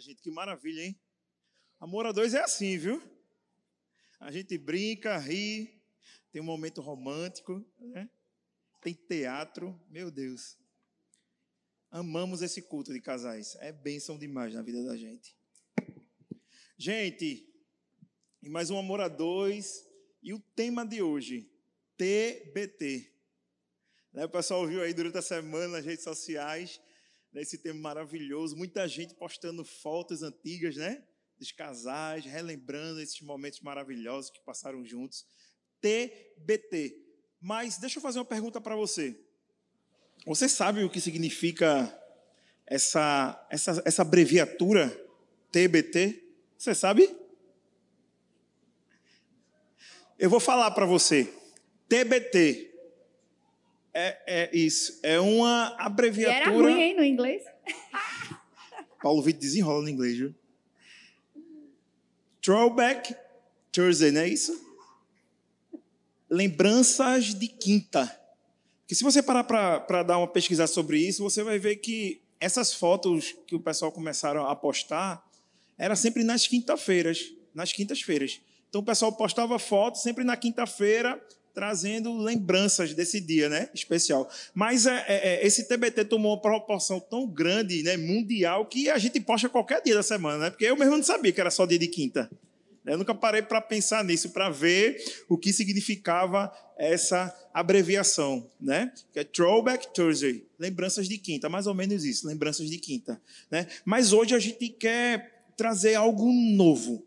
gente. Que maravilha, hein? Amor a dois é assim, viu? A gente brinca, ri, tem um momento romântico, né? tem teatro. Meu Deus. Amamos esse culto de casais. É bênção demais na vida da gente. Gente, e mais um Amor a Dois. E o tema de hoje, TBT. Né, o pessoal viu aí durante a semana nas redes sociais né, esse tema maravilhoso. Muita gente postando fotos antigas, né? Dos casais, relembrando esses momentos maravilhosos que passaram juntos. TBT. Mas deixa eu fazer uma pergunta para você. Você sabe o que significa essa, essa, essa abreviatura TBT? Você sabe? Eu vou falar para você. TBT é, é, isso. É uma abreviatura. E era ruim, hein, no inglês? Paulo Vitor desenrola no inglês, viu? Throwback Thursday, não é isso? Lembranças de quinta. Porque se você parar para dar uma pesquisa sobre isso, você vai ver que essas fotos que o pessoal começaram a postar era sempre nas quinta-feiras, nas quintas-feiras. Então o pessoal postava fotos sempre na quinta-feira, trazendo lembranças desse dia, né? Especial. Mas é, é, é esse TBT tomou uma proporção tão grande, né? Mundial, que a gente posta qualquer dia da semana, né? Porque eu mesmo não sabia que era só dia de quinta. Eu nunca parei para pensar nisso, para ver o que significava essa abreviação, né? Que é Throwback Thursday, lembranças de quinta, mais ou menos isso, lembranças de quinta, né? Mas hoje a gente quer trazer algo novo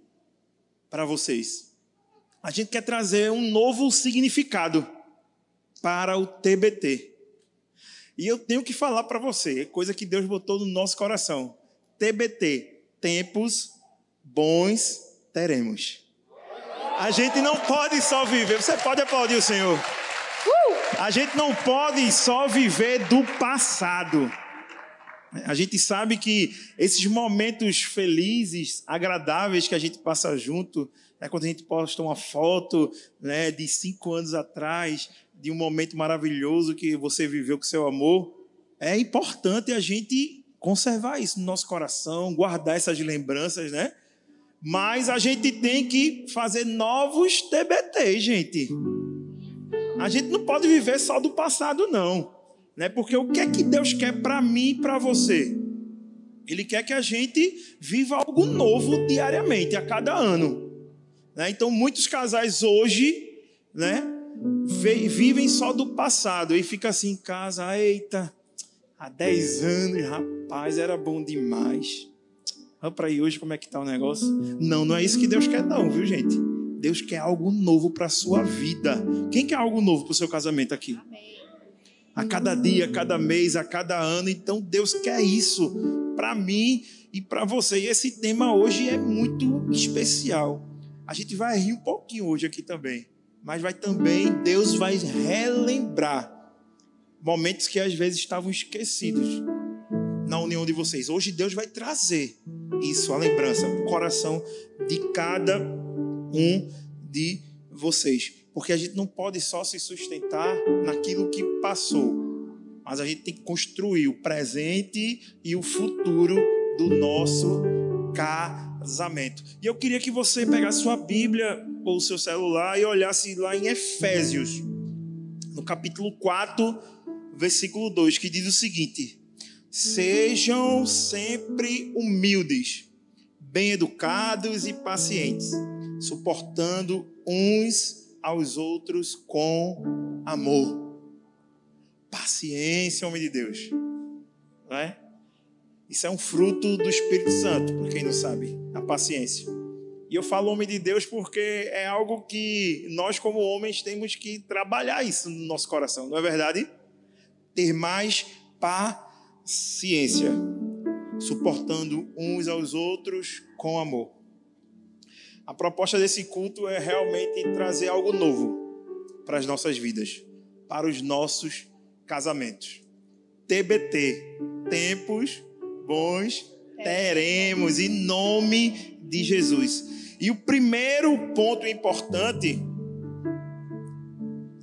para vocês. A gente quer trazer um novo significado para o TBT. E eu tenho que falar para você, coisa que Deus botou no nosso coração. TBT, tempos bons teremos. A gente não pode só viver. Você pode aplaudir o Senhor. A gente não pode só viver do passado. A gente sabe que esses momentos felizes, agradáveis que a gente passa junto, né, quando a gente posta uma foto né, de cinco anos atrás, de um momento maravilhoso que você viveu com seu amor, é importante a gente conservar isso no nosso coração, guardar essas lembranças, né? Mas a gente tem que fazer novos TBT, gente. A gente não pode viver só do passado, não né? Porque o que é que Deus quer para mim e para você? Ele quer que a gente viva algo novo diariamente, a cada ano. Né? Então, muitos casais hoje, né, vivem só do passado e fica assim em casa, eita, há 10 anos, rapaz, era bom demais. Olha para aí hoje como é que tá o negócio. Não, não é isso que Deus quer não, viu, gente? Deus quer algo novo para sua vida. Quem quer algo novo para o seu casamento aqui? Amém a cada dia, a cada mês, a cada ano. Então Deus quer isso para mim e para você. E esse tema hoje é muito especial. A gente vai rir um pouquinho hoje aqui também, mas vai também Deus vai relembrar momentos que às vezes estavam esquecidos na união de vocês. Hoje Deus vai trazer isso, a lembrança, o coração de cada um de vocês porque a gente não pode só se sustentar naquilo que passou, mas a gente tem que construir o presente e o futuro do nosso casamento. E eu queria que você pegasse sua Bíblia ou seu celular e olhasse lá em Efésios, no capítulo 4, versículo 2, que diz o seguinte: Sejam sempre humildes, bem educados e pacientes, suportando uns aos outros com amor. Paciência, homem de Deus. Não é? Isso é um fruto do Espírito Santo, para quem não sabe, a paciência. E eu falo homem de Deus porque é algo que nós, como homens, temos que trabalhar isso no nosso coração, não é verdade? Ter mais paciência, suportando uns aos outros com amor. A proposta desse culto é realmente trazer algo novo para as nossas vidas, para os nossos casamentos. TBT, tempos bons teremos, em nome de Jesus. E o primeiro ponto importante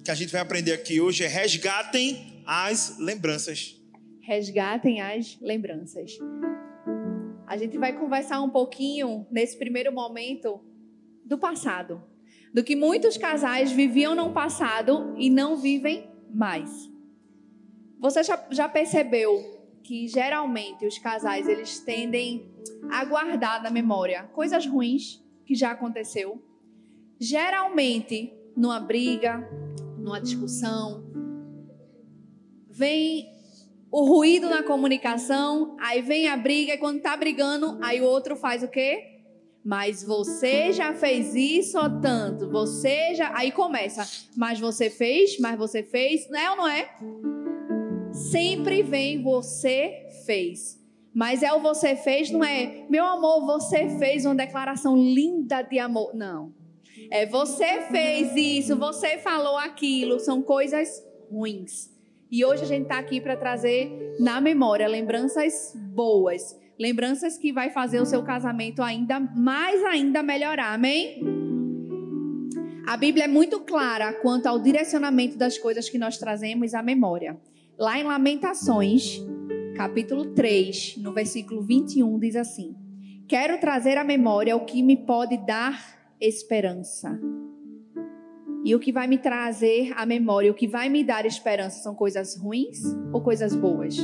que a gente vai aprender aqui hoje é resgatem as lembranças. Resgatem as lembranças. a gente vai conversar um pouquinho, nesse primeiro momento, do passado. Do que muitos casais viviam no passado e não vivem mais. Você já, percebeu que geralmente os casais eles tendem a guardar na memória coisas ruins que já aconteceu? Geralmente, numa briga, numa discussão, vem o ruído na comunicação, aí vem a briga, e quando tá brigando, aí o outro faz o quê? Mas você já fez isso ou tanto? Você já. Aí começa. Mas você fez? Mas você fez? Não é ou não é? Sempre vem você fez. Mas é o você fez, não é, meu amor, você fez uma declaração linda de amor. Não. É você fez isso, você falou aquilo. São coisas ruins. E hoje a gente está aqui para trazer na memória lembranças boas, lembranças que vai fazer o seu casamento ainda mais ainda melhorar. Amém? A Bíblia é muito clara quanto ao direcionamento das coisas que nós trazemos à memória. Lá em Lamentações, capítulo 3, no versículo 21, diz assim: Quero trazer à memória o que me pode dar esperança. E o que vai me trazer à memória, o que vai me dar esperança, são coisas ruins ou coisas boas?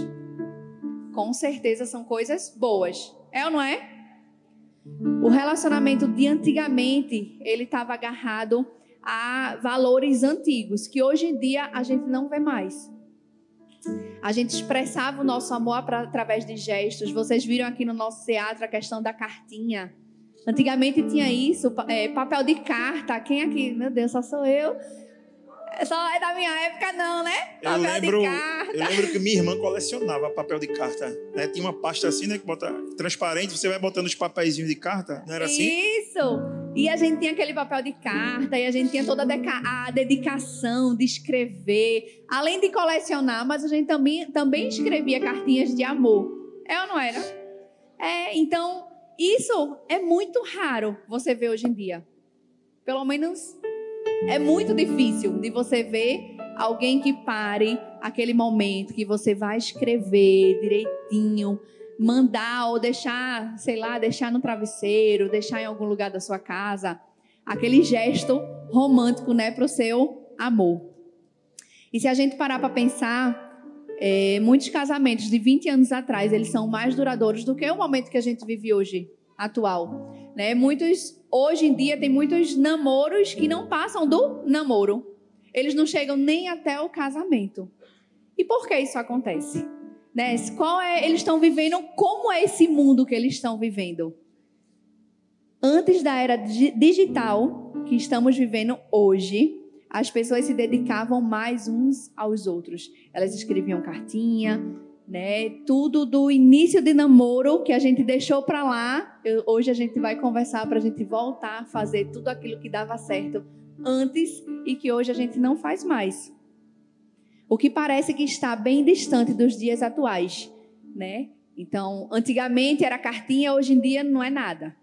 Com certeza são coisas boas. É ou não é? O relacionamento de antigamente, ele estava agarrado a valores antigos, que hoje em dia a gente não vê mais. A gente expressava o nosso amor através de gestos. Vocês viram aqui no nosso teatro a questão da cartinha. Antigamente tinha isso, é, papel de carta. Quem aqui? Meu Deus, só sou eu. Só é da minha época, não, né? Papel eu lembro, de carta. Eu lembro que minha irmã colecionava papel de carta. Né? Tinha uma pasta assim, né? Que bota transparente, você vai botando os papéis de carta. Não era assim? Isso! E a gente tinha aquele papel de carta, e a gente tinha toda a dedicação de escrever. Além de colecionar, mas a gente também, também escrevia cartinhas de amor. É ou não era? É, então, isso é muito raro você ver hoje em dia. Pelo menos é muito difícil de você ver alguém que pare aquele momento que você vai escrever direitinho, mandar ou deixar, sei lá, deixar no travesseiro, deixar em algum lugar da sua casa, aquele gesto romântico, né, para o seu amor. E se a gente parar para pensar, é, muitos casamentos de 20 anos atrás, eles são mais duradouros do que o momento que a gente vive hoje, atual. Né? Muitos, hoje em dia, tem muitos namoros que não passam do namoro. Eles não chegam nem até o casamento. E por que isso acontece? Né? Qual é, eles estão vivendo, como é esse mundo que eles estão vivendo? Antes da era digital que estamos vivendo hoje, as pessoas se dedicavam mais uns aos outros. Elas escreviam cartinha, né? Tudo do início de namoro que a gente deixou para lá. Eu, hoje a gente vai conversar para a gente voltar a fazer tudo aquilo que dava certo antes e que hoje a gente não faz mais. O que parece que está bem distante dos dias atuais, né? Então, antigamente era cartinha, hoje em dia não é nada.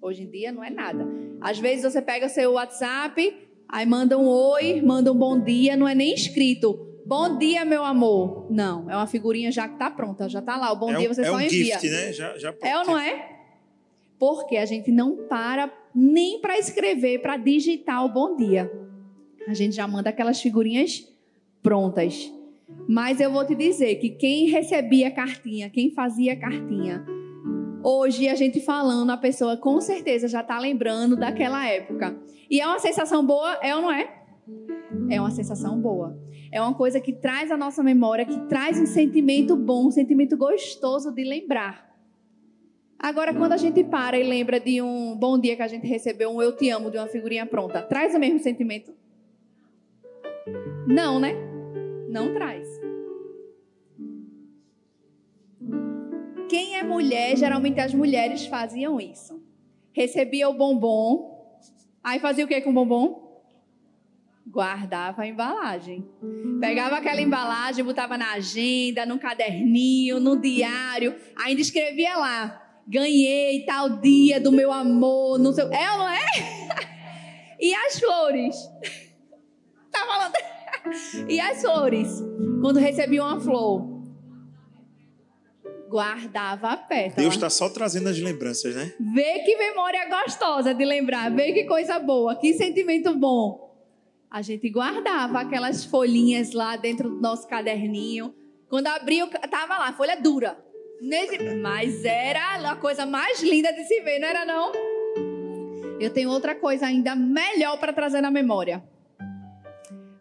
Hoje em dia não é nada. Às vezes você pega seu WhatsApp, Aí manda um oi, manda um bom dia, não é nem escrito. Bom dia, meu amor. Não, é uma figurinha já que está pronta, já está lá. O bom é dia você é só um envia. Gift, né? já, já é ou não é? Porque a gente não para nem para escrever, para digitar o bom dia. A gente já manda aquelas figurinhas prontas. Mas eu vou te dizer que quem recebia cartinha, quem fazia cartinha, hoje a gente falando, a pessoa com certeza já está lembrando daquela época. E é uma sensação boa, é ou não é? É uma sensação boa. É uma coisa que traz a nossa memória, que traz um sentimento bom, um sentimento gostoso de lembrar. Agora, quando a gente para e lembra de um bom dia que a gente recebeu, um eu te amo de uma figurinha pronta, traz o mesmo sentimento? Não, né? Não traz. Quem é mulher, geralmente as mulheres faziam isso. Recebia o bombom, Aí fazia o que com o bombom? Guardava a embalagem. Pegava aquela embalagem, botava na agenda, no caderninho, no diário, ainda escrevia lá: ganhei tal dia do meu amor, não sei. É ou não é? e as flores? Tá falando? e as flores? Quando recebi uma flor? Guardava perto. Deus está só trazendo as lembranças, né? Vê que memória gostosa de lembrar, vê que coisa boa, que sentimento bom. A gente guardava aquelas folhinhas lá dentro do nosso caderninho. Quando abriu, tava lá, folha dura. Mas era a coisa mais linda de se ver, não era não? Eu tenho outra coisa ainda melhor para trazer na memória.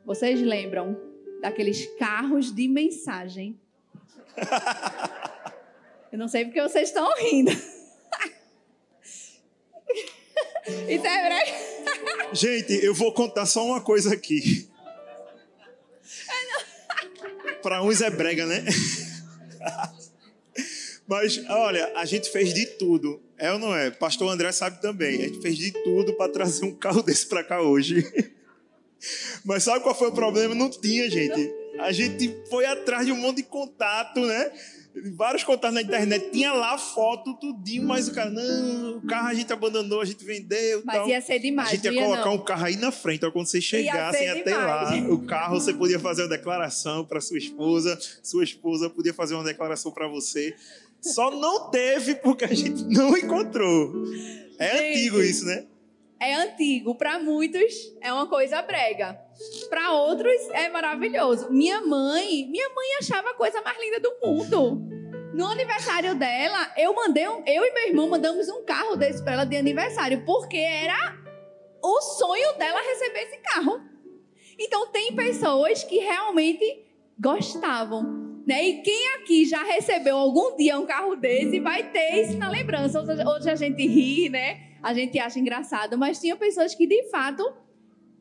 Vocês lembram daqueles carros de mensagem? Eu não sei porque vocês estão rindo. Isso é brega. Gente, eu vou contar só uma coisa aqui. Para uns é brega, né? Mas, olha, a gente fez de tudo. É ou não é? Pastor André sabe também. A gente fez de tudo para trazer um carro desse para cá hoje. Mas sabe qual foi o problema? Não tinha, gente. A gente foi atrás de um monte de contato, né? Vários contatos na internet. Tinha lá foto, tudinho, mas o cara, não, o carro a gente abandonou, a gente vendeu. Mas tal. ia ser demais, A gente ia colocar não. um carro aí na frente, ó, quando vocês chegassem até lá, o carro você podia fazer uma declaração para sua esposa, sua esposa podia fazer uma declaração para você. Só não teve porque a gente não encontrou. É Gente. antigo isso, né? É antigo, para muitos é uma coisa brega. Para outros é maravilhoso. Minha mãe, minha mãe achava a coisa mais linda do mundo. No aniversário dela, eu mandei um, eu e meu irmão mandamos um carro desse para ela de aniversário, porque era o sonho dela receber esse carro. Então tem pessoas que realmente gostavam. Né? E quem aqui já recebeu algum dia um carro desse vai ter isso na lembrança. Hoje, a gente ri, né? A gente acha engraçado, mas tinha pessoas que de fato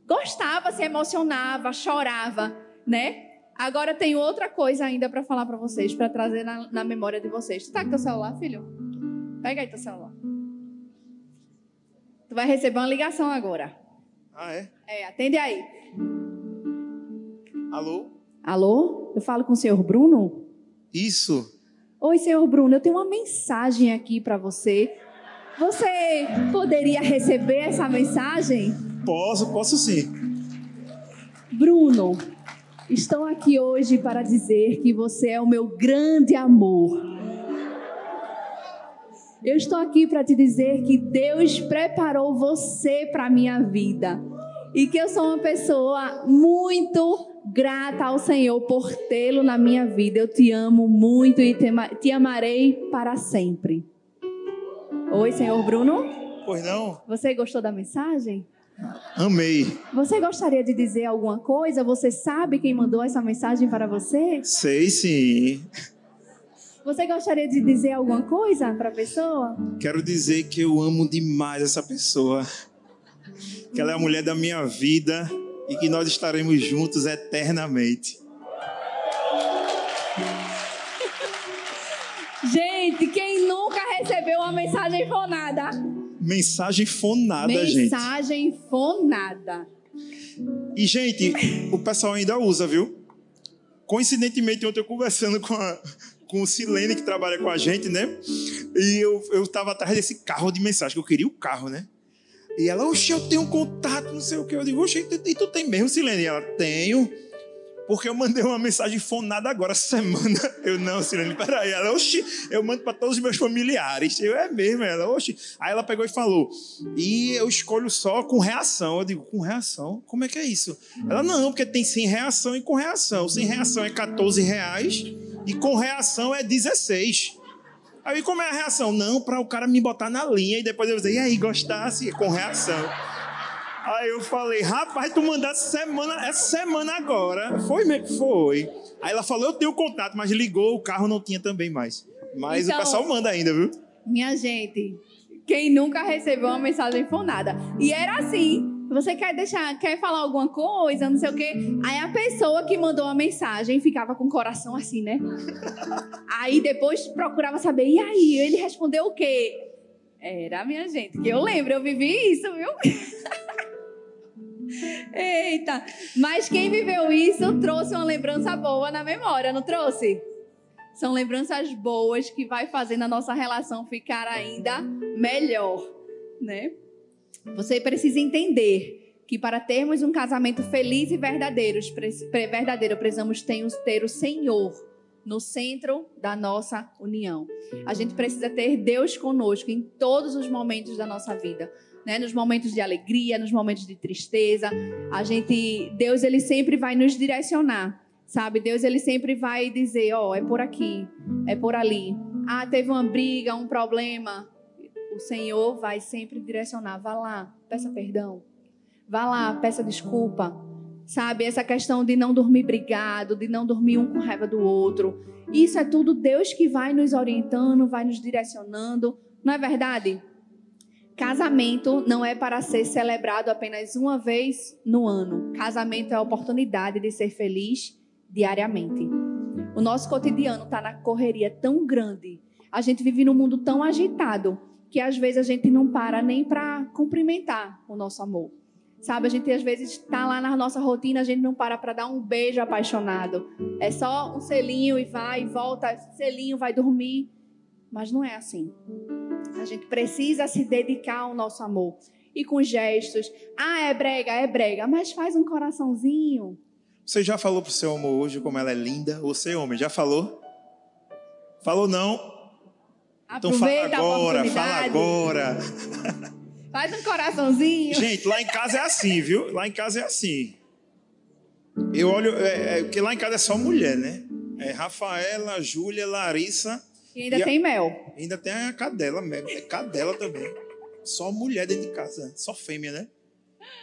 gostava, se emocionava, chorava, né? Agora tem outra coisa ainda para falar para vocês, para trazer na, na memória de vocês. Tu tá com teu celular, filho? Pega aí teu celular. Tu vai receber uma ligação agora. Ah, é? É, atende aí. Alô? Alô? Eu falo com o senhor Bruno? Isso. Oi, senhor Bruno, eu tenho uma mensagem aqui para você. Você poderia receber essa mensagem? Posso, posso sim. Bruno, estou aqui hoje para dizer que você é o meu grande amor. Eu estou aqui para te dizer que Deus preparou você para a minha vida e que eu sou uma pessoa muito grata ao Senhor por tê-lo na minha vida. Eu te amo muito e te, ama- te amarei para sempre. Oi, senhor Bruno. Pois não? Você gostou da mensagem? Amei. Você gostaria de dizer alguma coisa? Você sabe quem mandou essa mensagem para você? Sei sim. Você gostaria de dizer alguma coisa para a pessoa? Quero dizer que eu amo demais essa pessoa. Que ela é a mulher da minha vida e que nós estaremos juntos eternamente. Gente, quem nunca recebeu uma mensagem fonada? Mensagem fonada, gente. mensagem fonada. E, gente, o pessoal ainda usa, viu? Coincidentemente, ontem eu conversando com, a, com o Silene, que trabalha com a gente, né? E eu, eu tava atrás desse carro de mensagem, que eu queria o carro, né? E ela, oxe, eu tenho um contato, não sei o que. Eu digo, oxe, e tu- e tu tem mesmo, Silene? E ela, tenho. Porque eu mandei uma mensagem fonada agora, semana. Eu, não, Silene, peraí. Ela, oxe, eu mando para todos os meus familiares. Eu, é mesmo, ela, oxe. Aí ela pegou e falou, e eu escolho só com reação. Eu digo, com reação? Como é que é isso? Ela, não, porque tem sem reação e com reação. Sem reação é 14 reais e com reação é 16. Aí como é a reação? Não, para o cara me botar na linha e depois eu dizer, e aí, gostasse? Com reação. Aí eu falei, rapaz, tu mandasse semana, essa semana agora. Foi mesmo? Foi. Aí ela falou, eu tenho contato, mas ligou, o carro não tinha também mais. Mas Então- o pessoal manda ainda, viu? Minha gente, quem nunca recebeu uma mensagem fonada? E era assim. Você quer deixar, quer falar alguma coisa, não sei o quê. Aí a pessoa que mandou a mensagem ficava com o coração assim, né? Aí depois procurava saber, e aí? Ele respondeu o quê? Era, minha gente, que eu lembro, eu vivi isso, viu? Eita! Mas quem viveu isso trouxe uma lembrança boa na memória, não trouxe? São lembranças boas que vai fazendo a nossa relação ficar ainda melhor, né? Você precisa entender que para termos um casamento feliz e verdadeiro, verdadeiro precisamos ter, ter o Senhor no centro da nossa união. A gente precisa ter Deus conosco em todos os momentos da nossa vida. Né, nos momentos de alegria, nos momentos de tristeza, a gente, Deus ele sempre vai nos direcionar, sabe? Deus ele sempre vai dizer, ó, oh, é por aqui, é por ali. Ah, teve uma briga, um problema, o Senhor vai sempre direcionar, vá lá, peça perdão, vá lá, peça desculpa, Sabe, essa questão de não dormir brigado, de não dormir um com raiva do outro. Isso é tudo Deus que vai nos orientando, vai nos direcionando. Não é verdade? Casamento não é para ser celebrado apenas uma vez no ano. Casamento é a oportunidade de ser feliz diariamente. O nosso cotidiano está na correria tão grande. A gente vive num mundo tão agitado que às vezes a gente não para nem para cumprimentar o nosso amor. Sabe, a gente às vezes está lá na nossa rotina, a gente não para para dar um beijo apaixonado. É só um selinho e vai volta, selinho, vai dormir. Mas não é assim. A gente precisa se dedicar ao nosso amor. E com gestos. Ah, é brega, é brega. Mas faz um coraçãozinho. Você já falou pro seu amor hoje como ela é linda? Você, homem, já falou? Falou não? Aproveita então fala agora, fala agora. Faz um coraçãozinho. Gente, lá em casa é assim, viu? Lá em casa é assim. Eu olho, é, é, porque lá em casa é só mulher, né? É Rafaela, Júlia, Larissa. E ainda e tem a, mel. Ainda tem a cadela, mel. É cadela também. Só mulher dentro de casa, só fêmea, né?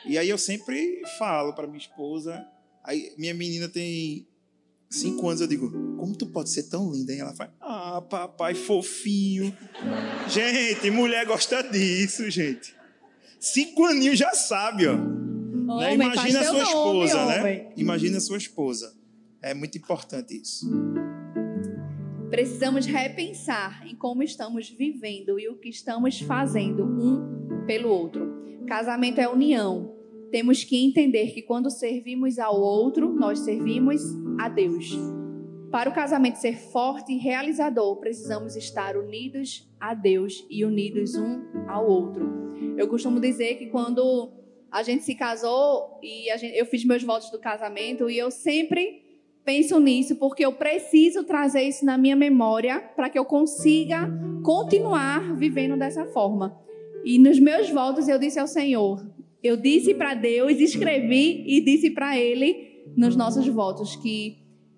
E aí eu sempre falo para minha esposa. Aí minha menina tem cinco anos, eu digo, como tu pode ser tão linda? E ela fala, ah, papai fofinho. gente, mulher gosta disso, gente. Cinco aninhos já sabe, ó. né? Imagina a sua esposa, nome, né? Imagina a sua esposa. É muito importante isso. Precisamos repensar em como estamos vivendo e o que estamos fazendo um pelo outro. Casamento é união. Temos que entender que quando servimos ao outro, nós servimos a Deus. Para o casamento ser forte e realizador, precisamos estar unidos a Deus e unidos um ao outro. Eu costumo dizer que quando a gente se casou e gente, eu fiz meus votos do casamento e eu sempre penso nisso porque eu preciso trazer isso na minha memória para que eu consiga continuar vivendo dessa forma. E nos meus votos eu disse ao Senhor, eu disse para Deus, escrevi e disse para Ele nos nossos votos que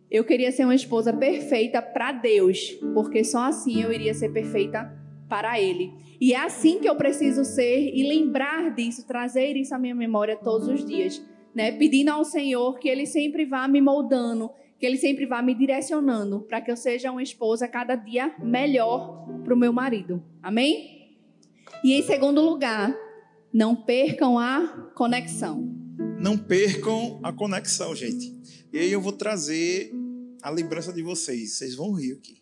eu queria ser uma esposa perfeita para Deus, porque só assim eu iria ser perfeita para Ele. E é assim que eu preciso ser e lembrar disso, trazer isso à minha memória todos os dias, né? Pedindo ao Senhor que Ele sempre vá me moldando, que Ele sempre vá me direcionando, para que eu seja uma esposa cada dia melhor para o meu marido. Amém? E em segundo lugar, não percam a conexão. Não percam a conexão, gente. E aí eu vou trazer a lembrança de vocês. Vocês vão rir aqui.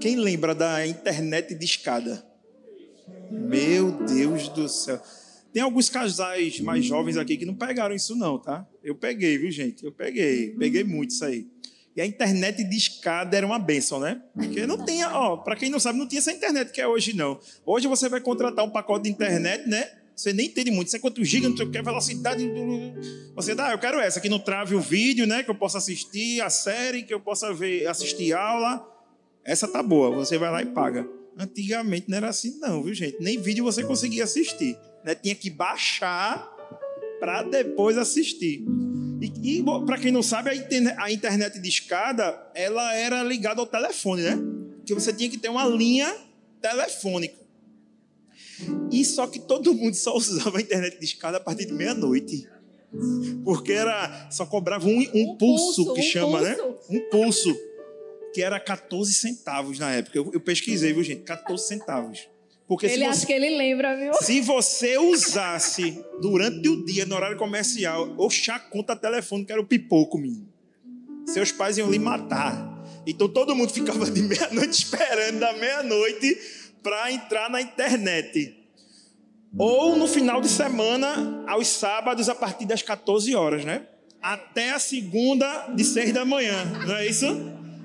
Quem lembra da internet de escada? Meu Deus do céu. Tem alguns casais mais jovens aqui que não pegaram isso não, tá? Eu peguei, viu, gente? Eu peguei. Peguei muito isso aí. E a internet de escada era uma benção, né? Porque não tinha, ó, para quem não sabe, não tinha essa internet que é hoje não. Hoje você vai contratar um pacote de internet, né? Você nem entende muito, você quanto giga, não sei o que, velocidade. Você dá, ah, eu quero essa, que não trave o vídeo, né? Que eu possa assistir a série, que eu possa ver, assistir aula. Essa tá boa, você vai lá e paga. Antigamente não era assim, não, viu, gente? Nem vídeo você conseguia assistir. Né? Tinha que baixar para depois assistir. E, e para quem não sabe, a internet, a internet de escada, ela era ligada ao telefone, né? Que você tinha que ter uma linha telefônica. E só que todo mundo só usava a internet de escada a partir de meia-noite. Porque era só cobrava um, um, um pulso, pulso, que um chama, né? pulso. né? Um pulso que era 14 centavos na época. Eu, eu pesquisei, viu, gente? 14 centavos. Porque ele acha que ele lembra, viu? Se você usasse durante o dia, no horário comercial, oxa, conta telefone que era o pipoco, menino. Seus pais iam lhe matar. Então todo mundo ficava de meia-noite esperando, da meia-noite, para entrar na internet. Ou no final de semana, aos sábados, a partir das 14 horas, né? Até a segunda de 6 da manhã, não é isso?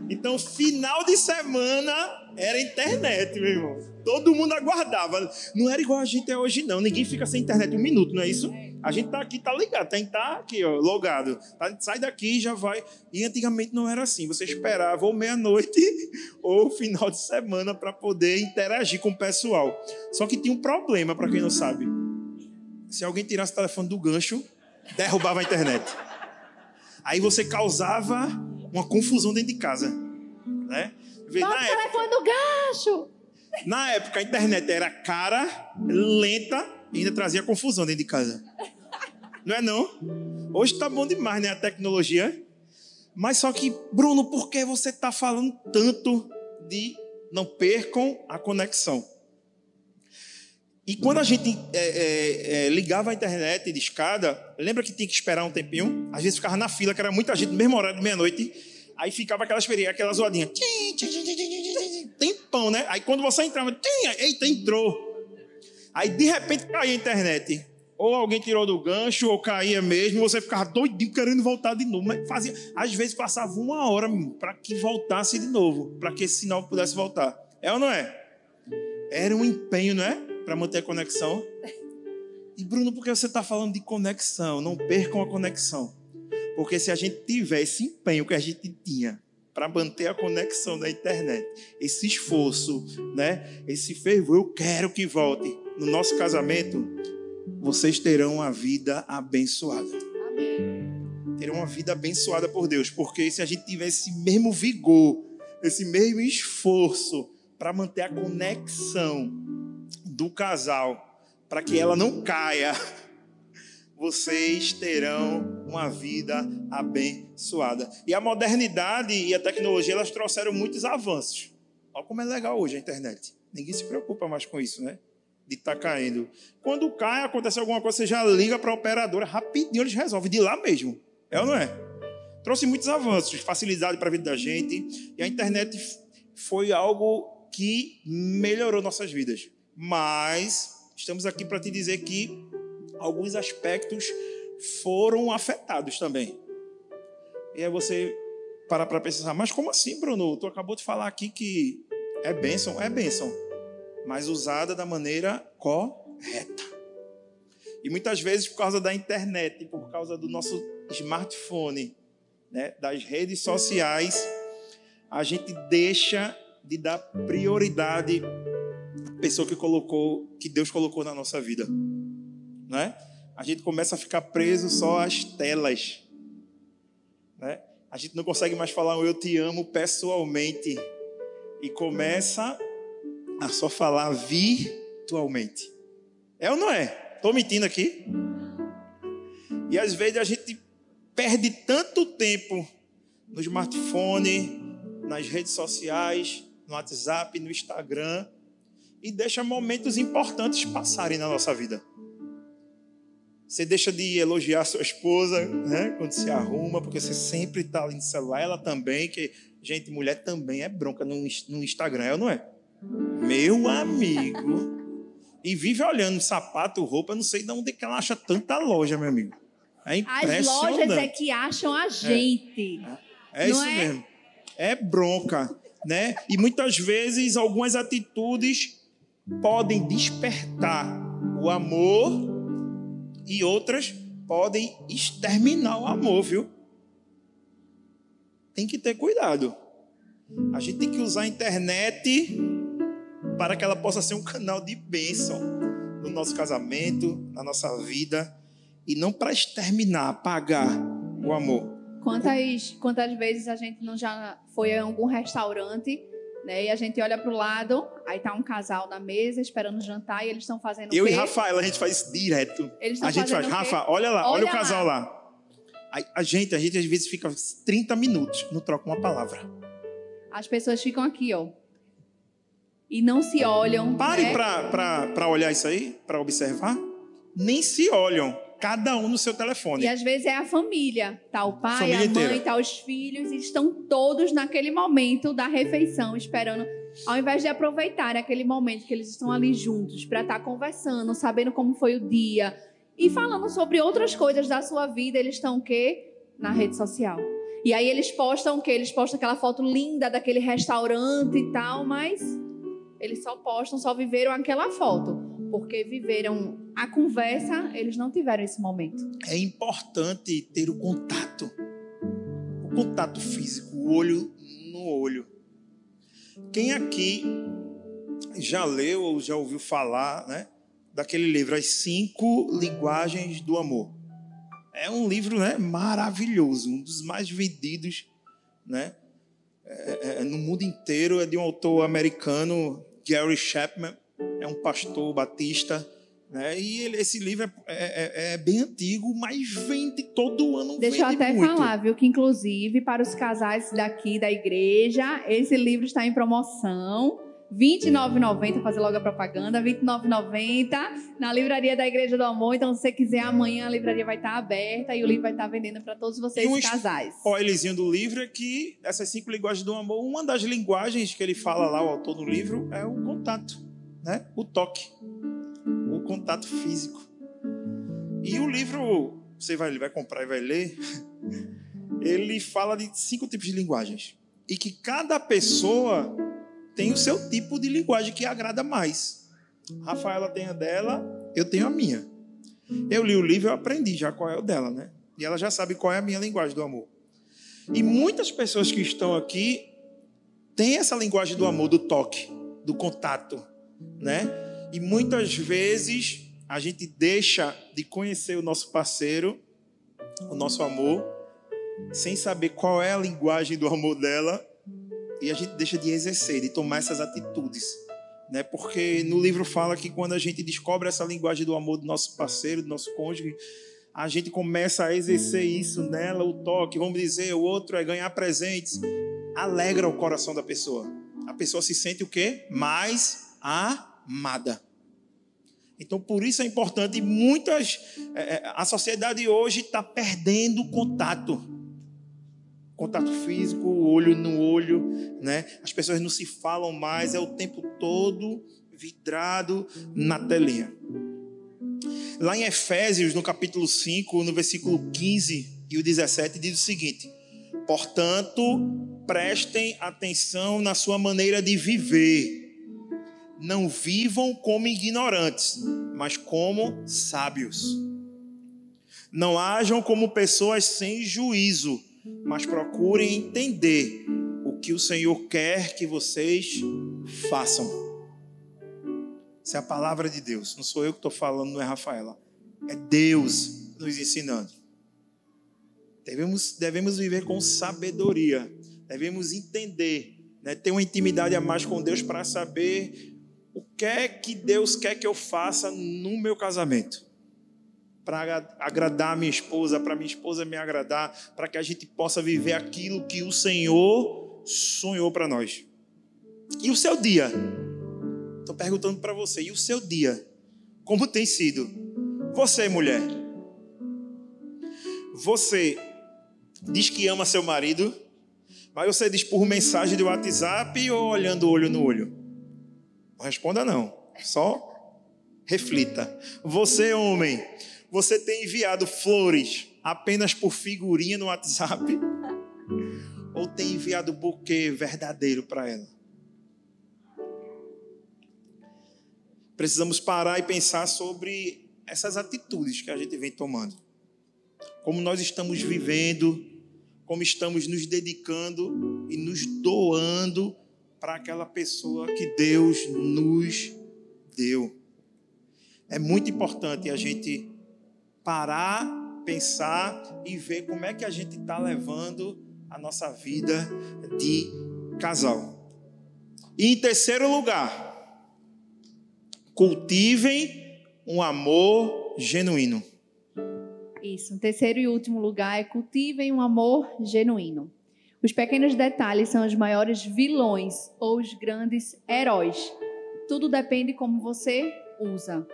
Então, final de semana, era internet, meu irmão. Todo mundo aguardava. Não era igual a gente é hoje, não. Ninguém fica sem internet um minuto, não é isso? A gente tá aqui, tá ligado, tem tá aqui, ó, logado. Tá, sai daqui e já vai. E antigamente não era assim. Você esperava ou meia-noite ou final de semana para poder interagir com o pessoal. Só que tinha um problema, para quem não sabe. Se alguém tirasse o telefone do gancho, derrubava a internet. Aí você causava uma confusão dentro de casa, né? Bota o telefone do gancho! Na época, a internet era cara, lenta e ainda trazia confusão dentro de casa. Não é não? Hoje tá bom demais, né, a tecnologia. Mas só que, Bruno, por que você tá falando tanto de não percam a conexão? E quando a gente é, é, é, ligava a internet de escada, lembra que tinha que esperar um tempinho? Às vezes ficava na fila, que era muita gente, no mesmo horário de meia-noite. Aí ficava aquela experiência, aquela zoadinha. Tempão, né? Aí quando você entrava, eita, entrou. Aí de repente caía a internet. Ou alguém tirou do gancho, ou caía mesmo, você ficava doidinho querendo voltar de novo. Mas fazia, às vezes passava uma hora para que voltasse de novo, para que esse sinal pudesse voltar. É ou não é? Era um empenho, não é? para manter a conexão. E Bruno, por que você está falando de conexão? Não percam a conexão. Porque se a gente tiver esse empenho que a gente tinha para manter a conexão da internet, esse esforço, né? Esse fervor, eu quero que volte no nosso casamento, vocês terão uma vida abençoada. Terão uma vida abençoada por Deus, porque se a gente tiver esse mesmo vigor, esse mesmo esforço para manter a conexão do casal, para que ela não caia, vocês terão uma vida abençoada. E a modernidade e a tecnologia elas trouxeram muitos avanços. Olha como é legal hoje a internet. Ninguém se preocupa mais com isso, né? De estar tá caindo. Quando cai, acontece alguma coisa, você já liga para a operadora, rapidinho eles resolvem, de lá mesmo. É ou não é? Trouxe muitos avanços, facilidade para a vida da gente. E a internet foi algo que melhorou nossas vidas mas estamos aqui para te dizer que alguns aspectos foram afetados também. E aí você para para pensar, mas como assim, Bruno? Tu acabou de falar aqui que é bênção, é bênção, mas usada da maneira correta. E muitas vezes por causa da internet, por causa do nosso smartphone, né, das redes sociais, a gente deixa de dar prioridade pessoa que colocou, que Deus colocou na nossa vida, né? A gente começa a ficar preso só às telas, né? A gente não consegue mais falar um eu te amo pessoalmente e começa a só falar virtualmente. É ou não é? Tô mentindo aqui? E às vezes a gente perde tanto tempo no smartphone, nas redes sociais, no WhatsApp, no Instagram, e deixa momentos importantes passarem na nossa vida. Você deixa de elogiar sua esposa, né, quando se arruma, porque você sempre está ali no celular. Ela também, que gente, mulher também é bronca no, no Instagram, é ou não é? Meu amigo. E vive olhando sapato, roupa, não sei de onde que ela acha tanta loja, meu amigo. É As lojas é que acham a gente. É, é isso é? mesmo. É bronca, né? E muitas vezes algumas atitudes podem despertar o amor e outras podem exterminar o amor, viu? Tem que ter cuidado. A gente tem que usar a internet para que ela possa ser um canal de bênção no nosso casamento, na nossa vida, e não para exterminar, apagar o amor. Quantas, quantas vezes a gente não já foi a algum restaurante né? E a gente olha para o lado, aí tá um casal na mesa esperando jantar e eles estão fazendo Eu e Rafael, a gente faz isso direto. a gente faz, Rafa, olha lá, olha, olha o casal lá. lá. A, a, gente, a gente às vezes fica 30 minutos, não troca uma palavra. As pessoas ficam aqui, ó. E não se olham. Pare né? para olhar isso aí, para observar. Nem se olham cada um no seu telefone. E às vezes é a família, tá o pai, família a mãe, inteira. tá os filhos, e estão todos naquele momento da refeição esperando, ao invés de aproveitar aquele momento que eles estão ali juntos para estar tá conversando, sabendo como foi o dia e falando sobre outras coisas da sua vida, eles estão o quê? Na rede social. E aí eles postam o quê? Eles postam aquela foto linda daquele restaurante e tal, mas eles só postam, só viveram aquela foto. Porque viveram a conversa, eles não tiveram esse momento. É importante ter o contato. O contato físico, o olho no olho. Quem aqui já leu ou já ouviu falar, né, daquele livro As Cinco Linguagens do Amor? É um livro, né, maravilhoso, um dos mais vendidos, né, é, é, no mundo inteiro. É de um autor americano, Gary Chapman. É um pastor batista. Né? E ele, esse livro é, é, é, é, bem antigo, mas vende todo ano. Deixa eu até muito. falar, viu, que inclusive para os casais daqui da igreja, esse livro está em promoção. R$ 29,90, fazer logo a propaganda, R$ 29,90 na livraria da Igreja do Amor. Então, se você quiser, amanhã a livraria vai estar aberta e o livro vai estar vendendo para todos vocês, e um casais. O spoilerzinho do livro é que essas cinco linguagens do amor, uma das linguagens que ele fala lá, o autor do livro, é o contato, né? o toque contato físico. E o livro, você vai, vai comprar e vai ler, ele fala de cinco tipos de linguagens. E que cada pessoa tem o seu tipo de linguagem que agrada mais. Rafaela tem a dela, eu tenho a minha. Eu li o livro eu aprendi já qual é o dela, né? E ela já sabe qual é a minha linguagem do amor. E muitas pessoas que estão aqui têm essa linguagem do amor, do toque, do contato, né? E muitas vezes a gente deixa de conhecer o nosso parceiro, o nosso amor, sem saber qual é a linguagem do amor dela, e a gente deixa de exercer, de tomar essas atitudes. Né? Porque no livro fala que quando a gente descobre essa linguagem do amor do nosso parceiro, do nosso cônjuge, a gente começa a exercer isso nela, o toque, vamos dizer, o outro é ganhar presentes, alegra o coração da pessoa. A pessoa se sente o quê? Mais amada. Então, por isso é importante. Muitas. É, é a sociedade hoje está perdendo contato. Contato físico, olho no olho, né? As pessoas não se falam mais, é o tempo todo vidrado na telinha. Lá em Efésios, no capítulo 5, no versículo 15 e o 17, diz o seguinte: Portanto, prestem atenção na sua maneira de viver não vivam como ignorantes, mas como sábios. Não hajam como pessoas sem juízo, mas procurem entender o que o Senhor quer que vocês façam. Essa é a palavra de Deus. Não sou eu que estou falando, não é Rafaela. É Deus nos ensinando. Devemos, devemos viver com sabedoria. Devemos entender, né? ter uma intimidade a mais com Deus para saber o que é que Deus quer que eu faça no meu casamento? Para agradar a minha esposa, para minha esposa me agradar, para que a gente possa viver aquilo que o Senhor sonhou para nós. E o seu dia? Estou perguntando para você, e o seu dia? Como tem sido? Você, mulher, você diz que ama seu marido, mas você diz por mensagem de WhatsApp ou olhando olho no olho? Responda não. Só reflita. Você, homem, você tem enviado flores apenas por figurinha no WhatsApp? Ou tem enviado buquê verdadeiro para ela? Precisamos parar e pensar sobre essas atitudes que a gente vem tomando. Como nós estamos vivendo, como estamos nos dedicando e nos doando para aquela pessoa que Deus nos deu. É muito importante a gente parar, pensar e ver como é que a gente está levando a nossa vida de casal. E em terceiro lugar, cultivem um amor genuíno. Isso. Em terceiro e último lugar é cultivem um amor genuíno. Os pequenos detalhes são os maiores vilões ou os grandes heróis. Tudo depende como você usa.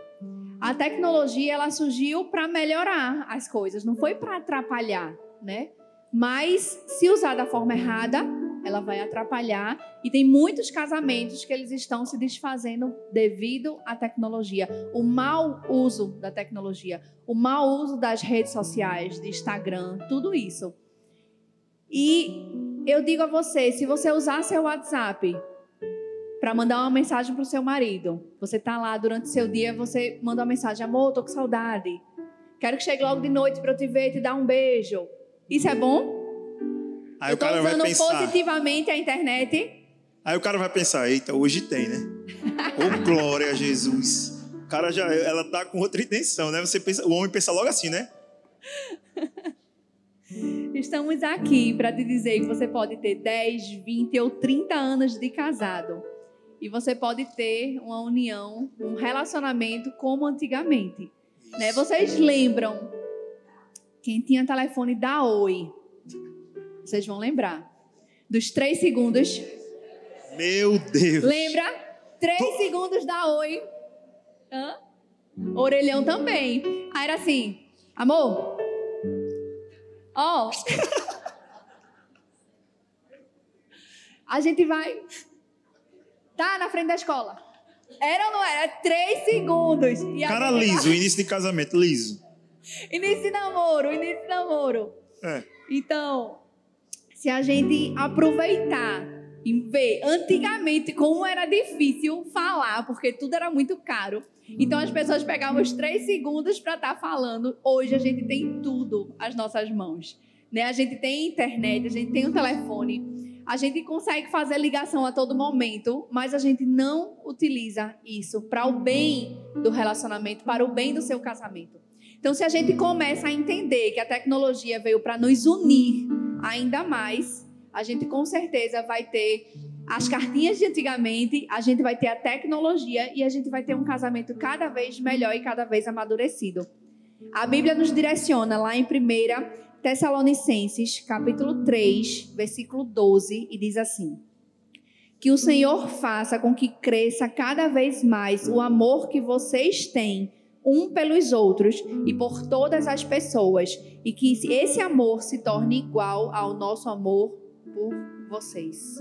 A tecnologia ela surgiu para melhorar as coisas, não foi para atrapalhar, né? Mas se usar da forma errada, ela vai atrapalhar e tem muitos casamentos que eles estão se desfazendo devido à tecnologia, o mau uso da tecnologia, o mau uso das redes sociais, de Instagram, tudo isso. E eu digo a você, se você usar seu WhatsApp para mandar uma mensagem para o seu marido, você tá lá durante o seu dia, você manda uma mensagem, amor, tô com saudade. Quero que chegue logo de noite para eu te ver e te dar um beijo. Isso é bom? Aí eu o tô usando pensar. positivamente a internet. Aí o cara vai pensar, eita, hoje tem, né? Ô glória a Jesus. O cara já, ela tá com outra intenção, né? Você pensa, o homem pensa logo assim, né? Estamos aqui para te dizer que você pode ter 10, 20 ou 30 anos de casado. E você pode ter uma união, um relacionamento como antigamente. Né? Vocês lembram quem tinha telefone da Oi? Vocês vão lembrar. Dos três segundos. Meu Deus. Lembra? Três Tô- segundos da Oi. Hã? Orelhão também. Aí era assim, amor. Ó. A gente vai. Tá na frente da escola. Era ou não era? Três segundos. E Cara gente- liso, início de casamento, liso. Início de namoro, início de namoro. É. Então, se a gente aproveitar e ver antigamente como era difícil falar, porque tudo era muito caro. Então as pessoas pegavam os três segundos para estar falando. Hoje a gente tem tudo às nossas mãos. Né? A gente tem internet, a gente tem um telefone, a gente consegue fazer ligação a todo momento, mas a gente não utiliza isso para o bem do relacionamento, para o bem do seu casamento. Então, se a gente começa a entender que a tecnologia veio para nos unir ainda mais, a gente com certeza vai ter as cartinhas de antigamente, a gente vai ter a tecnologia e a gente vai ter um casamento cada vez melhor e cada vez amadurecido. A Bíblia nos direciona lá em 1 Tessalonicenses, capítulo 3, versículo 12, e diz assim: Que o Senhor faça com que cresça cada vez mais o amor que vocês têm um pelos outros e por todas as pessoas, e que esse amor se torne igual ao nosso amor por vocês.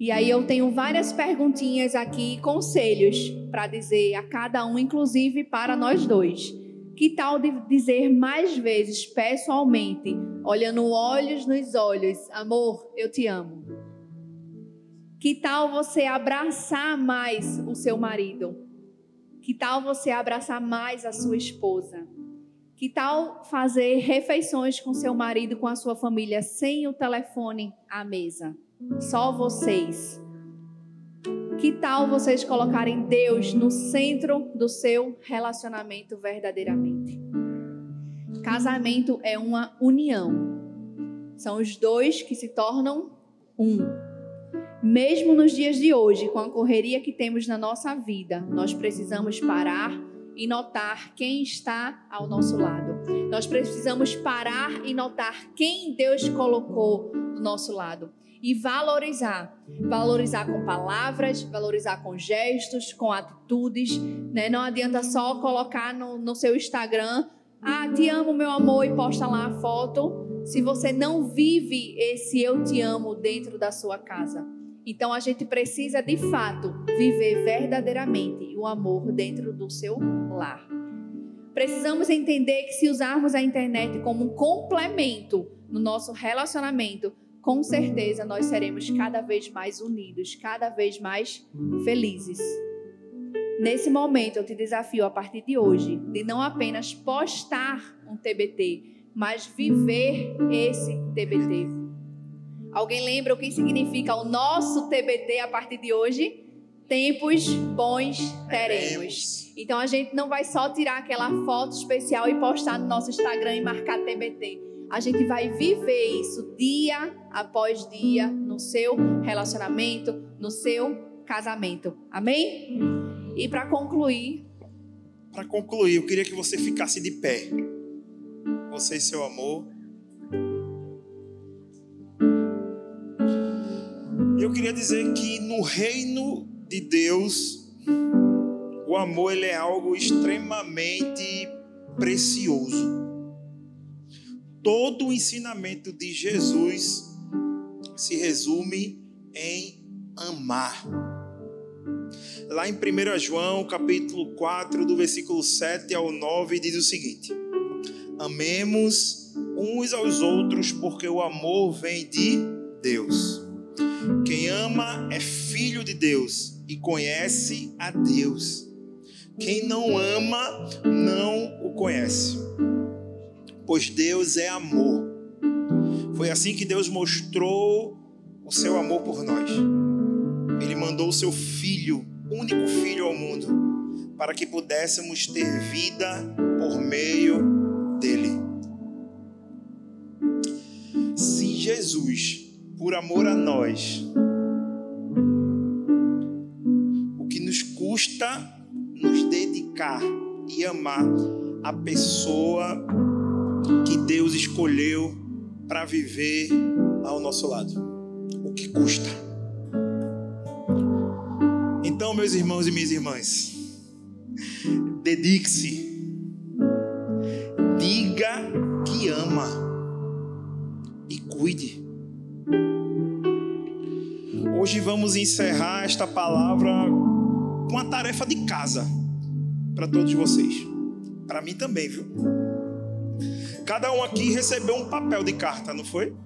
E aí eu tenho várias perguntinhas aqui, conselhos para dizer a cada um, inclusive para nós dois. Que tal de dizer mais vezes pessoalmente, olhando olhos nos olhos, amor, eu te amo? Que tal você abraçar mais o seu marido? Que tal você abraçar mais a sua esposa? Que tal fazer refeições com seu marido, com a sua família, sem o telefone à mesa? Só vocês. Que tal vocês colocarem Deus no centro do seu relacionamento verdadeiramente? Casamento é uma união. São os dois que se tornam um. Mesmo nos dias de hoje, com a correria que temos na nossa vida, nós precisamos parar e notar quem está ao nosso lado. Nós precisamos parar e notar quem Deus colocou do nosso lado e valorizar. Valorizar com palavras, valorizar com gestos, com atitudes. Né? Não adianta só colocar no, no seu Instagram, ah, te amo, meu amor, e posta lá a foto, se você não vive esse eu te amo dentro da sua casa. Então a gente precisa de fato viver verdadeiramente o amor dentro do seu lar. Precisamos entender que se usarmos a internet como um complemento no nosso relacionamento, com certeza nós seremos cada vez mais unidos, cada vez mais felizes. Nesse momento eu te desafio a partir de hoje de não apenas postar um TBT, mas viver esse TBT. Alguém lembra o que significa o nosso TBT a partir de hoje? Tempos bons teremos. Então a gente não vai só tirar aquela foto especial e postar no nosso Instagram e marcar TBT. A gente vai viver isso dia após dia no seu relacionamento, no seu casamento. Amém? E para concluir, Para concluir, eu queria que você ficasse de pé. Você e seu amor. Eu queria dizer que no reino de Deus, o amor ele é algo extremamente precioso. Todo o ensinamento de Jesus se resume em amar. Lá em 1 João, capítulo 4, do versículo 7 ao 9, diz o seguinte: Amemos uns aos outros, porque o amor vem de Deus. Quem ama é filho de Deus e conhece a Deus. Quem não ama não o conhece, pois Deus é amor. Foi assim que Deus mostrou o seu amor por nós. Ele mandou o seu filho, único filho ao mundo, para que pudéssemos ter vida por meio dele. Se Jesus, por amor a nós, o que nos custa nos dedicar e amar a pessoa que Deus escolheu para viver ao nosso lado. O que custa? Então, meus irmãos e minhas irmãs, dedique-se, diga que ama e cuide. Hoje vamos encerrar esta palavra com uma tarefa de casa para todos vocês. Para mim também, viu? Cada um aqui recebeu um papel de carta, não foi?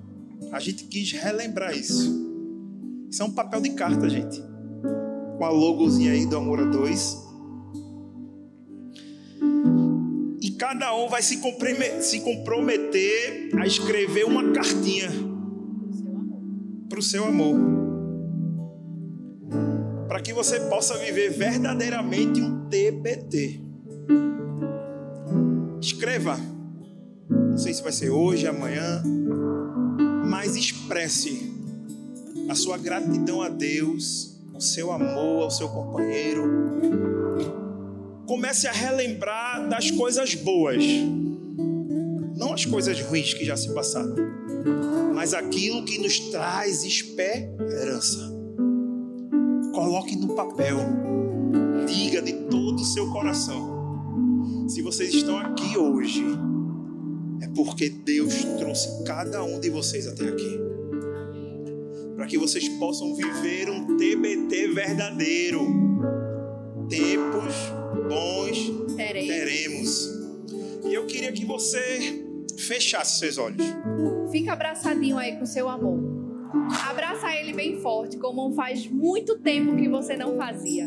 A gente quis relembrar isso. Isso é um papel de carta, gente. Com a logozinha aí do Amor a Dois. E cada um vai se comprometer a escrever uma cartinha para o seu amor. Para que você possa viver verdadeiramente um TBT. Escreva não sei se vai ser hoje, amanhã. Mas expresse a sua gratidão a Deus, o seu amor ao seu companheiro. Comece a relembrar das coisas boas, não as coisas ruins que já se passaram, mas aquilo que nos traz esperança. Coloque no papel, diga de todo o seu coração. Se vocês estão aqui hoje, porque Deus trouxe cada um de vocês até aqui. Para que vocês possam viver um TBT verdadeiro. Tempos bons teremos. teremos. E eu queria que você fechasse seus olhos. Fica abraçadinho aí com seu amor. Abraça ele bem forte, como faz muito tempo que você não fazia.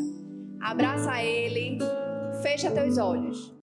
Abraça ele, fecha teus olhos.